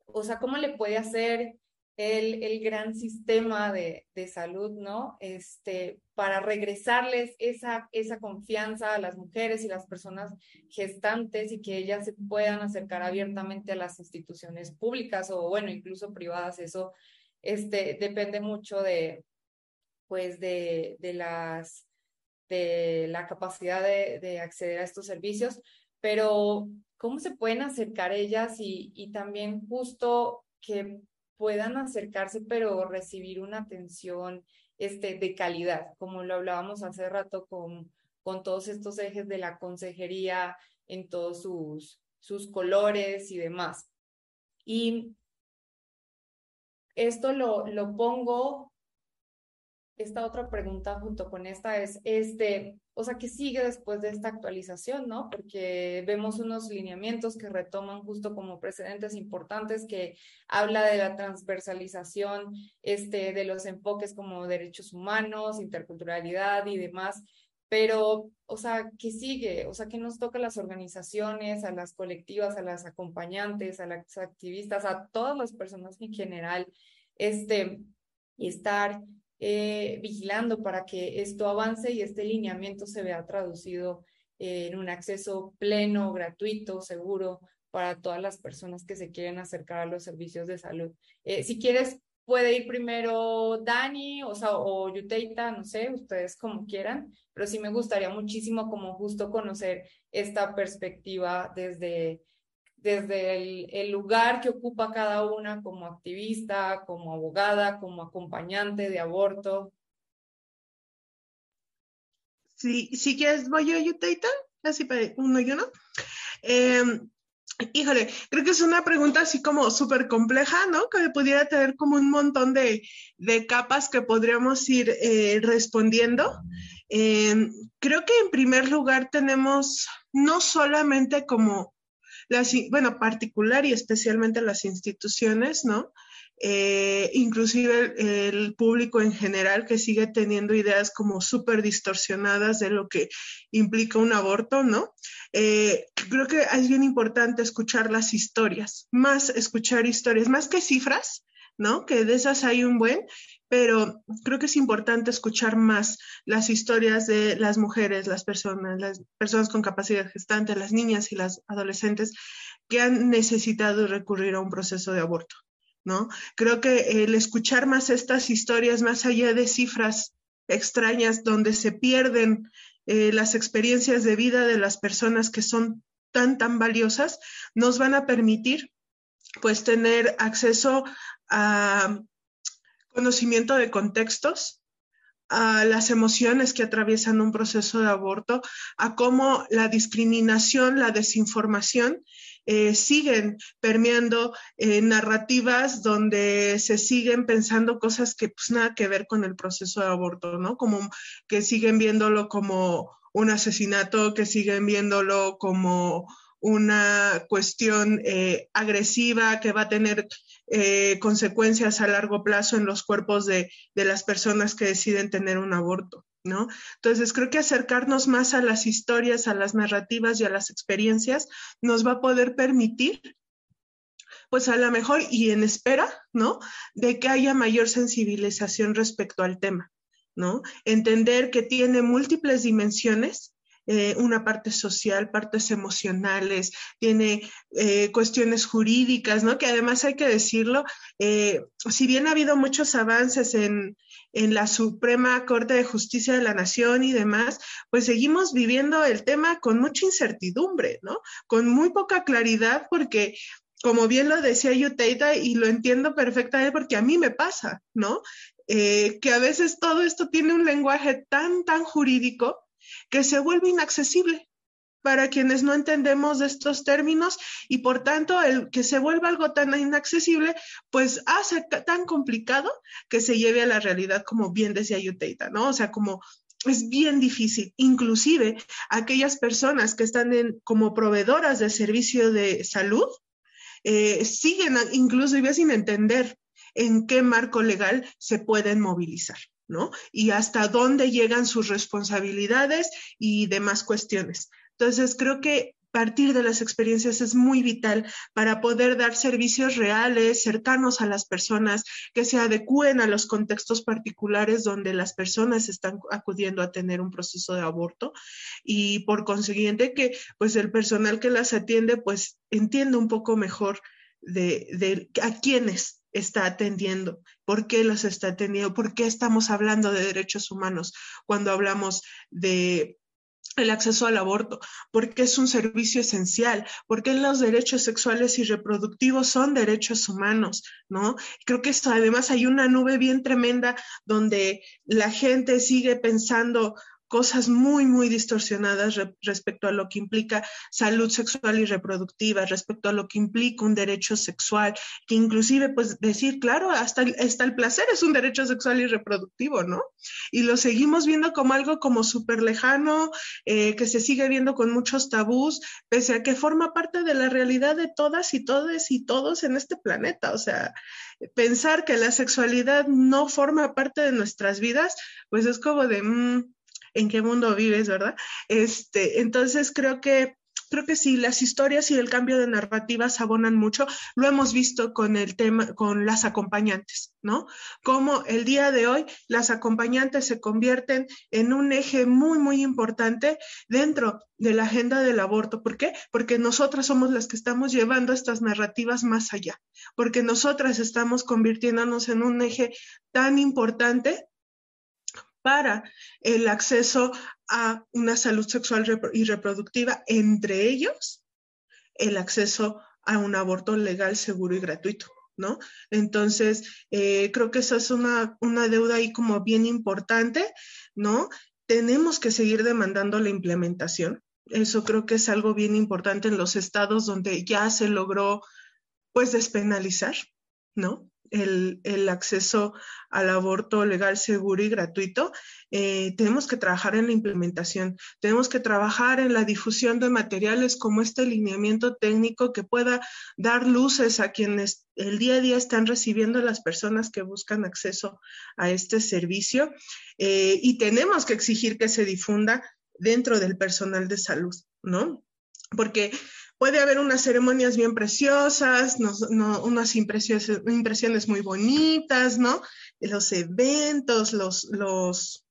o sea, ¿cómo le puede hacer el, el gran sistema de, de, salud, ¿no? Este, para regresarles esa, esa confianza a las mujeres y las personas gestantes y que ellas se puedan acercar abiertamente a las instituciones públicas o, bueno, incluso privadas. Eso este, depende mucho de, pues, de, de las, de la capacidad de, de acceder a estos servicios, pero ¿cómo se pueden acercar ellas y, y también justo que puedan acercarse, pero recibir una atención este, de calidad, como lo hablábamos hace rato con, con todos estos ejes de la consejería en todos sus, sus colores y demás. Y esto lo, lo pongo esta otra pregunta junto con esta es, este, o sea, ¿qué sigue después de esta actualización, no? Porque vemos unos lineamientos que retoman justo como precedentes importantes que habla de la transversalización este, de los enfoques como derechos humanos, interculturalidad y demás. Pero, o sea, ¿qué sigue? O sea, ¿qué nos toca a las organizaciones, a las colectivas, a las acompañantes, a las activistas, a todas las personas en general, este, y estar eh, vigilando para que esto avance y este lineamiento se vea traducido en un acceso pleno, gratuito, seguro para todas las personas que se quieren acercar a los servicios de salud. Eh, si quieres, puede ir primero Dani o, sea, o Yuteita, no sé, ustedes como quieran, pero sí me gustaría muchísimo como justo conocer esta perspectiva desde desde el, lugar que ocupa cada una como activista, como abogada, como acompañante de aborto. Sí, si quieres, voy yo, Yuteita, así para uno y uno. Em, híjole, creo que es una pregunta así como súper compleja, ¿no? Que pudiera tener como un montón de, de capas que podríamos ir eh, respondiendo. Em, creo que en primer lugar tenemos no solamente como las, bueno, particular y especialmente las instituciones, ¿no? Eh, inclusive el, público en general que sigue teniendo ideas como súper distorsionadas de lo que implica un aborto, ¿no? Eh, creo que es bien importante escuchar las historias, más escuchar historias, más que cifras, ¿no? Que de esas hay un buen, pero creo que es importante escuchar más las historias de las mujeres, las personas, las personas con capacidad gestante, las niñas y las adolescentes que han necesitado recurrir a un proceso de aborto, ¿no? Creo que el escuchar más estas historias, más allá de cifras extrañas donde se pierden eh, las experiencias de vida de las personas que son tan, tan valiosas, nos van a permitir pues tener acceso a conocimiento de contextos, a las emociones que atraviesan un proceso de aborto, a cómo la discriminación, la desinformación eh, siguen permeando eh, narrativas donde se siguen pensando cosas que pues nada que ver con el proceso de aborto, ¿no? Como que siguen viéndolo como un asesinato, que siguen viéndolo como una cuestión eh, agresiva que va a tener eh, consecuencias a largo plazo en los cuerpos de, las personas que deciden tener un aborto, ¿no? Entonces, creo que acercarnos más a las historias, a las narrativas y a las experiencias nos va a poder permitir pues a lo mejor y en espera, ¿no? De que haya mayor sensibilización respecto al tema, ¿no? Entender que tiene múltiples dimensiones eh, una parte social, partes emocionales, tiene eh, cuestiones jurídicas, ¿no? Que además hay que decirlo, eh, si bien ha habido muchos avances en, en la Suprema Corte de Justicia de la Nación y demás, pues seguimos viviendo el tema con mucha incertidumbre, ¿no? Con muy poca claridad porque como bien lo decía Yuteida, y lo entiendo perfectamente porque a mí me pasa, ¿no? que a veces todo esto tiene un lenguaje tan, tan jurídico que se vuelve inaccesible para quienes no entendemos de estos términos y por tanto el que se vuelva algo tan inaccesible, pues hace tan complicado que se lleve a la realidad, como bien decía Yuteita, ¿no? O sea, como es bien difícil. Inclusive aquellas personas que están como proveedoras de servicio de salud eh, siguen incluso sin entender en qué marco legal se pueden movilizar. ¿No? Y hasta dónde llegan sus responsabilidades y demás cuestiones. Entonces, creo que partir de las experiencias es muy vital para poder dar servicios reales, cercanos a las personas, que se adecúen a los contextos particulares donde las personas están acudiendo a tener un proceso de aborto y por consiguiente que pues el personal que las atiende pues entienda un poco mejor de, de a quiénes está atendiendo, por qué los está atendiendo, por qué estamos hablando de derechos humanos cuando hablamos de el acceso al aborto, porque es un servicio esencial, porque los derechos sexuales y reproductivos son derechos humanos, ¿no? Creo que esto, además hay una nube bien tremenda donde la gente sigue pensando, cosas muy, muy distorsionadas respecto a lo que implica salud sexual y reproductiva, respecto a lo que implica un derecho sexual, que inclusive, pues decir, claro, hasta el, hasta el placer es un derecho sexual y reproductivo, ¿no? Y lo seguimos viendo como algo como súper lejano, eh, que se sigue viendo con muchos tabús, pese a que forma parte de la realidad de todas y todes y todos en este planeta. O sea, pensar que la sexualidad no forma parte de nuestras vidas, pues es como de... Mm, en qué mundo vives, ¿verdad? Este, entonces creo que creo que sí, las historias y el cambio de narrativas abonan mucho. Lo hemos visto con el tema, con las acompañantes, ¿no? Como el día de hoy las acompañantes se convierten en un eje muy, muy importante dentro de la agenda del aborto. ¿Por qué? Porque nosotras somos las que estamos llevando estas narrativas más allá, porque nosotras estamos convirtiéndonos en un eje tan importante para el acceso a una salud sexual y reproductiva, entre ellos el acceso a un aborto legal, seguro y gratuito. ¿No? Entonces, eh, creo que esa es una, una deuda ahí como bien importante, ¿no? Tenemos que seguir demandando la implementación. Eso creo que es algo bien importante en los estados donde ya se logró, pues, despenalizar, ¿no? El, acceso al aborto legal, seguro y gratuito, eh, tenemos que trabajar en la implementación, tenemos que trabajar en la difusión de materiales como este lineamiento técnico que pueda dar luces a quienes el día a día están recibiendo las personas que buscan acceso a este servicio eh, y tenemos que exigir que se difunda dentro del personal de salud, ¿no? Porque puede haber unas ceremonias bien preciosas, unas impresiones, impresiones, muy bonitas, ¿no? Los eventos, los, los,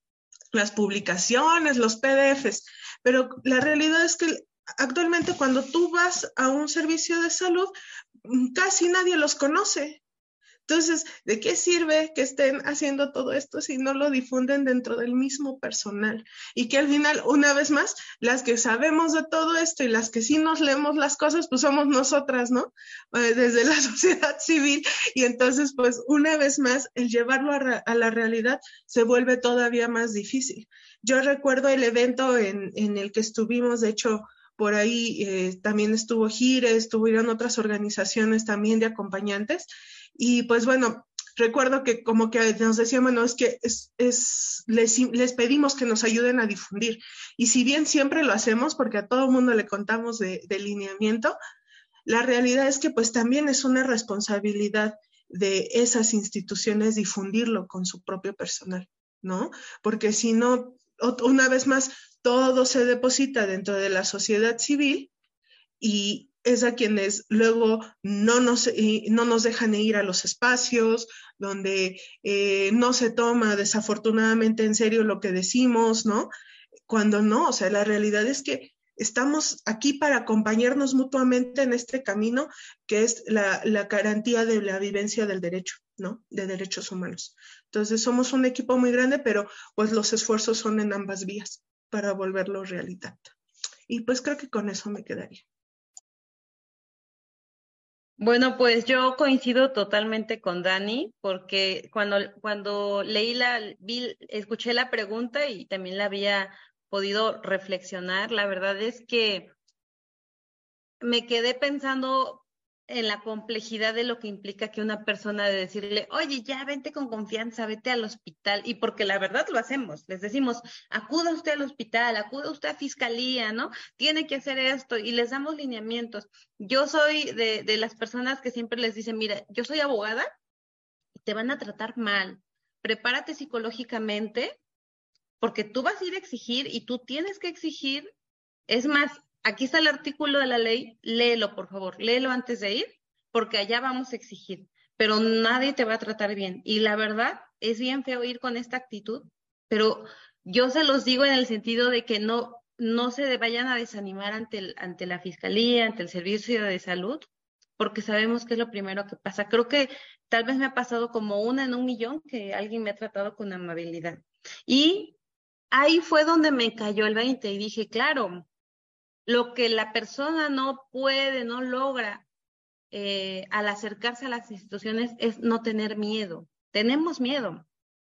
las publicaciones, los PDFs, pero la realidad es que actualmente cuando tú vas a un servicio de salud, casi nadie los conoce. Entonces, ¿de qué sirve que estén haciendo todo esto si no lo difunden dentro del mismo personal? Y que al final, una vez más, las que sabemos de todo esto y las que sí nos leemos las cosas, pues somos nosotras, ¿no? Eh, desde la sociedad civil. Y entonces, pues, una vez más, el llevarlo a, la realidad se vuelve todavía más difícil. Yo recuerdo el evento en, el que estuvimos, de hecho, por ahí eh, también estuvo Gire, estuvieron otras organizaciones también de acompañantes. Y pues bueno, recuerdo que como que nos decían, bueno, es que es, les, les, pedimos que nos ayuden a difundir. Y si bien siempre lo hacemos, porque a todo mundo le contamos de, de lineamiento, la realidad es que pues también es una responsabilidad de esas instituciones difundirlo con su propio personal, ¿no? Porque si no, una vez más, todo se deposita dentro de la sociedad civil y es a quienes luego no nos, no nos dejan ir a los espacios, donde eh, no se toma desafortunadamente en serio lo que decimos, ¿no? Cuando no, o sea, la realidad es que estamos aquí para acompañarnos mutuamente en este camino que es la, la garantía de la vivencia del derecho, ¿no? De derechos humanos. Entonces, somos un equipo muy grande, pero pues los esfuerzos son en ambas vías para volverlo realidad. Y pues creo que con eso me quedaría. Bueno, pues yo coincido totalmente con Dani, porque cuando, cuando leí la, vi, escuché la pregunta y también la había podido reflexionar, la verdad es que me quedé pensando en la complejidad de lo que implica que una persona de decirle, oye, ya vente con confianza, vete al hospital, y porque la verdad lo hacemos, les decimos, acuda usted al hospital, acuda usted a fiscalía, ¿no? Tiene que hacer esto, y les damos lineamientos. Yo soy de, de las personas que siempre les dicen, mira, yo soy abogada y te van a tratar mal, prepárate psicológicamente, porque tú vas a ir a exigir y tú tienes que exigir. Es más, aquí está el artículo de la ley, léelo, por favor, léelo antes de ir, porque allá vamos a exigir, pero nadie te va a tratar bien. Y la verdad, es bien feo ir con esta actitud, pero yo se los digo en el sentido de que no, no se vayan a desanimar ante, ante la fiscalía, ante el servicio de salud, porque sabemos que es lo primero que pasa. Creo que tal vez me ha pasado como una en un millón que alguien me ha tratado con amabilidad. Y ahí fue donde me cayó el 20 y dije, claro, lo que la persona no puede, no logra eh, al acercarse a las instituciones es no tener miedo. Tenemos miedo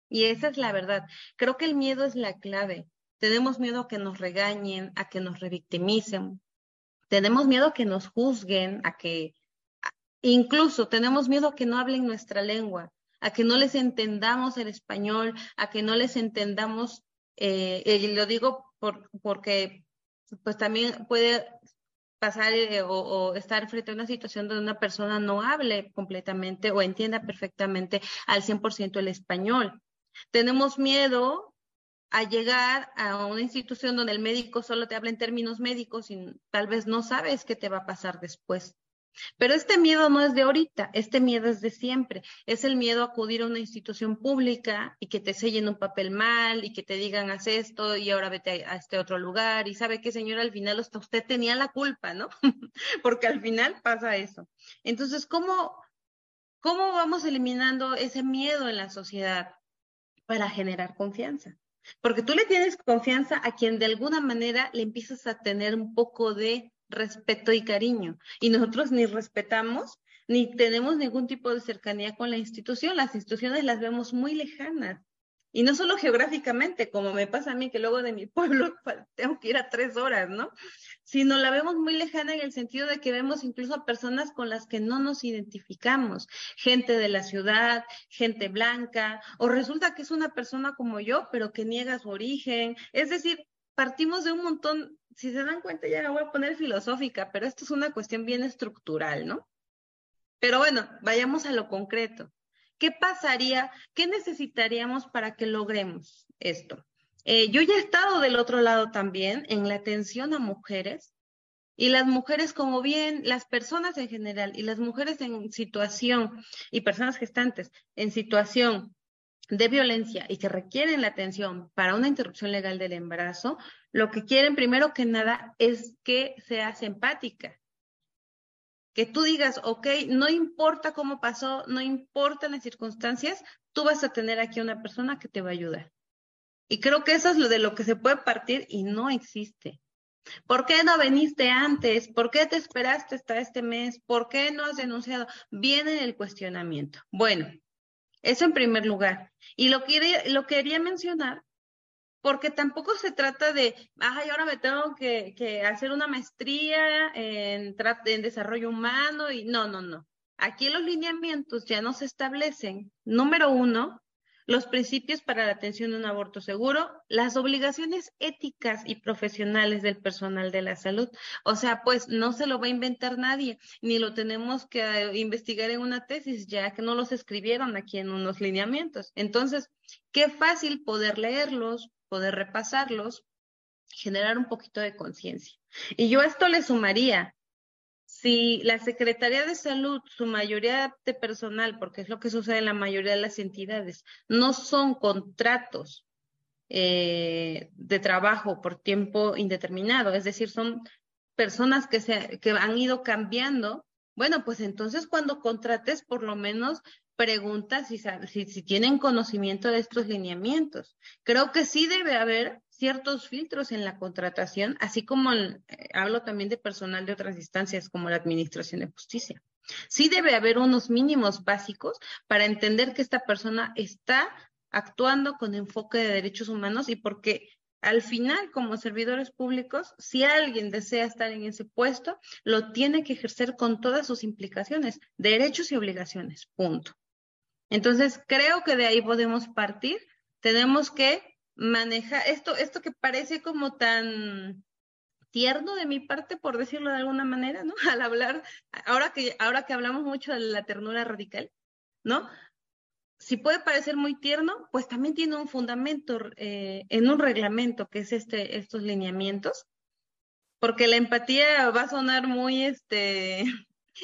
y esa es la verdad. Creo que el miedo es la clave. Tenemos miedo a que nos regañen, a que nos revictimicen. Tenemos miedo a que nos juzguen, a que incluso tenemos miedo a que no hablen nuestra lengua, a que no les entendamos el español, a que no les entendamos, eh, y lo digo por, porque pues también puede pasar eh, o, estar frente a una situación donde una persona no hable completamente o entienda perfectamente al 100% el español. Tenemos miedo a llegar a una institución donde el médico solo te habla en términos médicos y tal vez no sabes qué te va a pasar después. Pero este miedo no es de ahorita, este miedo es de siempre. Es el miedo a acudir a una institución pública y que te sellen un papel mal y que te digan haz esto y ahora vete a, este otro lugar y sabe que señora al final hasta usted tenía la culpa, ¿no? Porque al final pasa eso. Entonces, ¿cómo, ¿cómo vamos eliminando ese miedo en la sociedad para generar confianza? Porque tú le tienes confianza a quien de alguna manera le empiezas a tener un poco de respeto y cariño. Y nosotros ni respetamos ni tenemos ningún tipo de cercanía con la institución. Las instituciones las vemos muy lejanas. Y no solo geográficamente, como me pasa a mí, que luego de mi pueblo tengo que ir a tres horas, ¿no? Sino la vemos muy lejana en el sentido de que vemos incluso a personas con las que no nos identificamos, gente de la ciudad, gente blanca, o resulta que es una persona como yo, pero que niega su origen. Es decir, partimos de un montón si se dan cuenta, ya la voy a poner filosófica, pero esto es una cuestión bien estructural, ¿no? Pero bueno, vayamos a lo concreto. ¿Qué pasaría, qué necesitaríamos para que logremos esto? Eh, yo ya he estado del otro lado también en la atención a mujeres y las mujeres como bien, las personas en general y las mujeres en situación y personas gestantes en situación de violencia y que requieren la atención para una interrupción legal del embarazo, lo que quieren primero que nada es que seas empática. que tú digas, ok, no importa cómo pasó, no importa las circunstancias, tú vas a tener aquí una persona que te va a ayudar. Y creo que eso es lo de lo que se puede partir y no existe. ¿Por qué no viniste antes? ¿Por qué te esperaste hasta este mes? ¿Por qué no has denunciado? Viene el cuestionamiento. Bueno, eso en primer lugar. Y lo, quiere, lo quería mencionar porque tampoco se trata de, ay, ahora me tengo que, hacer una maestría en, en desarrollo humano y no, no, no. Aquí los lineamientos ya nos establecen, número uno, los principios para la atención de un aborto seguro, las obligaciones éticas y profesionales del personal de la salud. O sea, pues no se lo va a inventar nadie, ni lo tenemos que eh, investigar en una tesis, ya que no los escribieron aquí en unos lineamientos. Entonces, qué fácil poder leerlos, poder repasarlos, generar un poquito de conciencia. Y yo esto le sumaría, si la Secretaría de Salud, su mayoría de personal, porque es lo que sucede en la mayoría de las entidades, no son contratos eh, de trabajo por tiempo indeterminado, es decir, son personas que, se, que han ido cambiando, bueno, pues entonces cuando contrates, por lo menos pregunta si, si, si, tienen conocimiento de estos lineamientos. Creo que sí debe haber ciertos filtros en la contratación, así como eh, hablo también de personal de otras instancias como la Administración de Justicia. Sí debe haber unos mínimos básicos para entender que esta persona está actuando con enfoque de derechos humanos y porque al final, como servidores públicos, si alguien desea estar en ese puesto, lo tiene que ejercer con todas sus implicaciones, derechos y obligaciones, punto. Entonces, creo que de ahí podemos partir. Tenemos que manejar esto, esto que parece como tan tierno de mi parte, por decirlo de alguna manera, ¿no? Al hablar, ahora que, ahora que hablamos mucho de la ternura radical, ¿no? Si puede parecer muy tierno, pues también tiene un fundamento eh, en un reglamento que es este, estos lineamientos, porque la empatía va a sonar muy, este,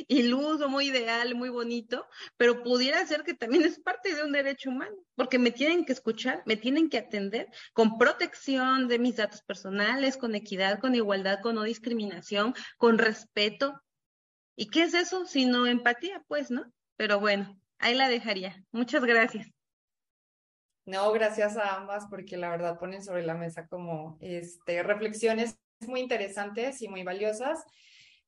iluso, muy ideal, muy bonito, pero pudiera ser que también es parte de un derecho humano, porque me tienen que escuchar, me tienen que atender con protección de mis datos personales, con equidad, con igualdad, con no discriminación, con respeto. ¿Y qué es eso? Sino empatía, pues, ¿no? Pero bueno, ahí la dejaría. Muchas gracias. No, gracias a ambas porque la verdad ponen sobre la mesa como este reflexiones muy interesantes y muy valiosas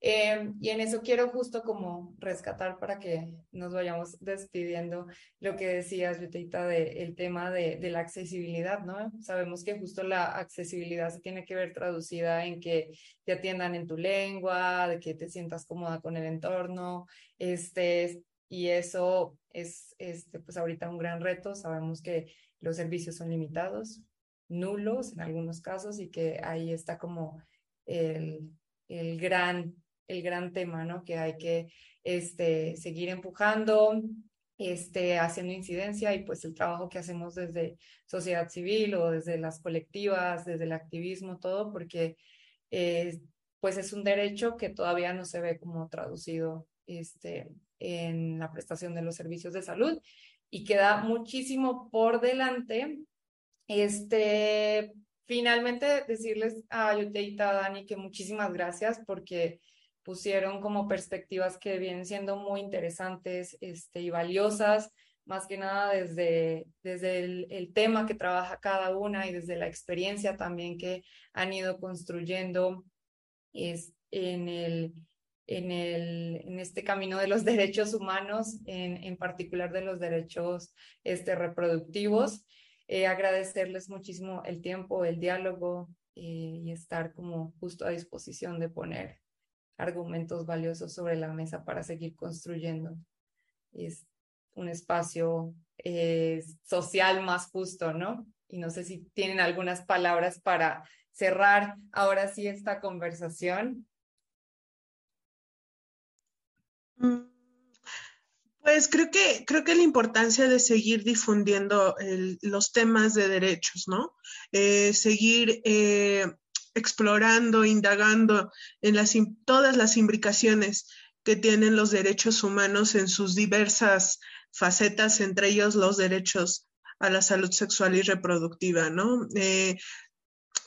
Em, y en eso quiero justo como rescatar para que nos vayamos despidiendo lo que decías, Yuteita, del tema de, de, la accesibilidad, ¿no? Sabemos que justo la accesibilidad se tiene que ver traducida en que te atiendan en tu lengua, de que te sientas cómoda con el entorno, este, y eso es, este, pues ahorita un gran reto. Sabemos que los servicios son limitados, nulos en algunos casos, y que ahí está como el, el gran el gran tema, ¿no? Que hay que este, seguir empujando, este, haciendo incidencia y pues el trabajo que hacemos desde sociedad civil o desde las colectivas, desde el activismo, todo, porque eh, pues es un derecho que todavía no se ve como traducido este, en la prestación de los servicios de salud y queda muchísimo por delante. Este, finalmente decirles a Yuteita, Dani, que muchísimas gracias porque pusieron como perspectivas que vienen siendo muy interesantes este, y valiosas, más que nada desde, desde el, tema que trabaja cada una y desde la experiencia también que han ido construyendo es, en, el, en, el, en este camino de los derechos humanos, en, en particular de los derechos este, reproductivos. Eh, agradecerles muchísimo el tiempo, el diálogo eh, y estar como justo a disposición de poner argumentos valiosos sobre la mesa para seguir construyendo es un espacio eh, social más justo, ¿no? Y no sé si tienen algunas palabras para cerrar ahora sí esta conversación. Mm, pues creo que, creo que la importancia de seguir difundiendo los temas de derechos, ¿no? Eh, seguir eh, explorando, indagando en las, todas las imbricaciones que tienen los derechos humanos en sus diversas facetas, entre ellos los derechos a la salud sexual y reproductiva, ¿no? Eh,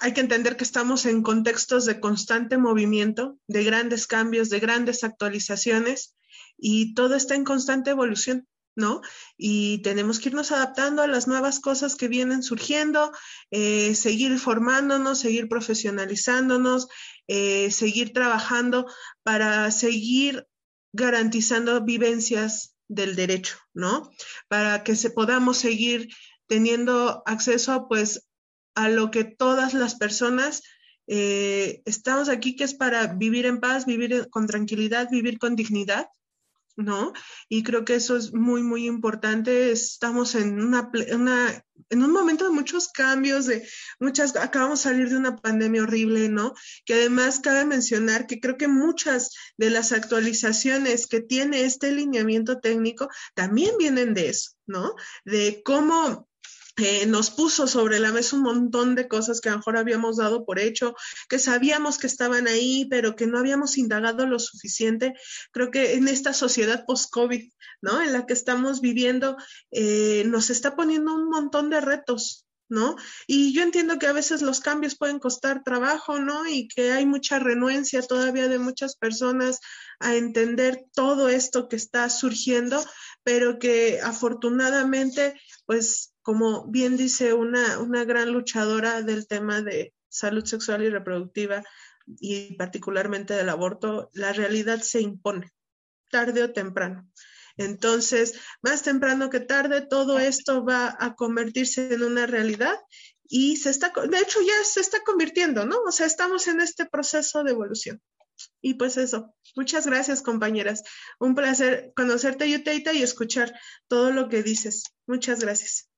hay que entender que estamos en contextos de constante movimiento, de grandes cambios, de grandes actualizaciones y todo está en constante evolución. ¿No? Y tenemos que irnos adaptando a las nuevas cosas que vienen surgiendo, eh, seguir formándonos, seguir profesionalizándonos, eh, seguir trabajando para seguir garantizando vivencias del derecho, ¿no? Para que se podamos seguir teniendo acceso, pues, a lo que todas las personas eh, estamos aquí, que es para vivir en paz, vivir con tranquilidad, vivir con dignidad ¿no? Y creo que eso es muy, muy importante. Estamos en, una, en un momento de muchos cambios, de muchas, acabamos de salir de una pandemia horrible, ¿no? Que además cabe mencionar que creo que muchas de las actualizaciones que tiene este lineamiento técnico también vienen de eso, ¿no? De cómo eh, nos puso sobre la mesa un montón de cosas que a lo mejor habíamos dado por hecho, que sabíamos que estaban ahí, pero que no habíamos indagado lo suficiente. Creo que en esta sociedad post-COVID, ¿no? En la que estamos viviendo, eh, nos está poniendo un montón de retos, ¿no? Y yo entiendo que a veces los cambios pueden costar trabajo, ¿no? Y que hay mucha renuencia todavía de muchas personas a entender todo esto que está surgiendo, pero que afortunadamente, pues como bien dice una, una gran luchadora del tema de salud sexual y reproductiva y particularmente del aborto, la realidad se impone, tarde o temprano. Entonces, más temprano que tarde, todo esto va a convertirse en una realidad y se está, de hecho ya se está convirtiendo, ¿no? O sea, estamos en este proceso de evolución. Y pues eso, muchas gracias compañeras. Un placer conocerte, Yuteita, y escuchar todo lo que dices. Muchas gracias.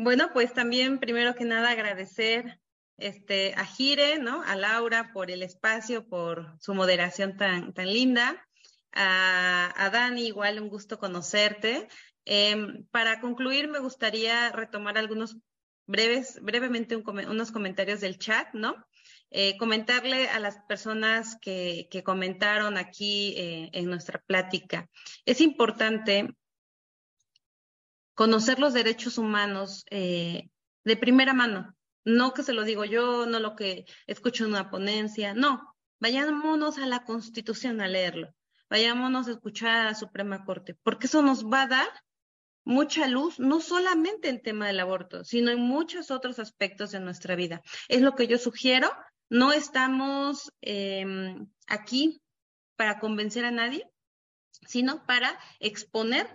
Bueno, pues también primero que nada agradecer este, a Gire, ¿no? A Laura por el espacio, por su moderación tan, tan linda. A, a Dani, igual un gusto conocerte. Em, para concluir, me gustaría retomar algunos breves, brevemente unos comentarios del chat, ¿no? Eh, comentarle a las personas que, que comentaron aquí eh, en nuestra plática. Es importante conocer los derechos humanos eh, de primera mano. No que se lo digo yo, no lo que escucho en una ponencia, no. Vayámonos a la Constitución a leerlo. Vayámonos a escuchar a la Suprema Corte, porque eso nos va a dar mucha luz, no solamente en tema del aborto, sino en muchos otros aspectos de nuestra vida. Es lo que yo sugiero. No estamos em, aquí para convencer a nadie, sino para exponer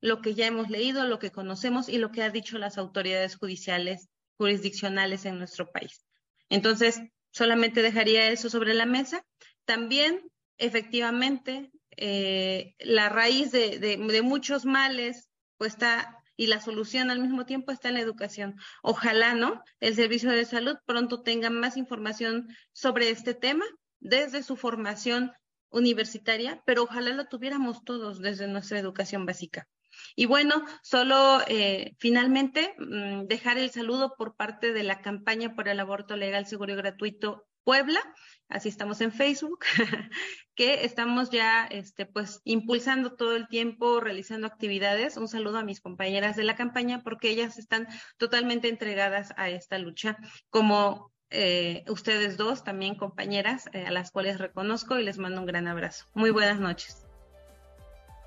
lo que ya hemos leído, lo que conocemos y lo que han dicho las autoridades judiciales, jurisdiccionales en nuestro país. Entonces, solamente dejaría eso sobre la mesa. También, efectivamente, eh, la raíz de, muchos males pues está y la solución al mismo tiempo está en la educación. Ojalá, ¿no? El servicio de salud pronto tenga más información sobre este tema desde su formación universitaria, pero ojalá lo tuviéramos todos desde nuestra educación básica. Y bueno, solo eh, finalmente mm, dejar el saludo por parte de la campaña por el aborto legal, seguro y gratuito Puebla, así estamos en Facebook, que estamos ya este, pues impulsando todo el tiempo, realizando actividades. Un saludo a mis compañeras de la campaña porque ellas están totalmente entregadas a esta lucha, como eh, ustedes dos, también compañeras, eh, a las cuales reconozco y les mando un gran abrazo. Muy buenas noches.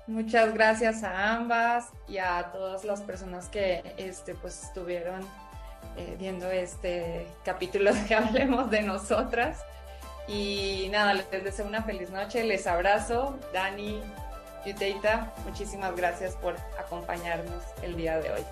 Muchas gracias a ambas y a todas las personas que este, pues, estuvieron eh, viendo este capítulo de hablemos de nosotras. Y nada, les deseo una feliz noche, les abrazo. Dani, Yuteita, muchísimas gracias por acompañarnos el día de hoy.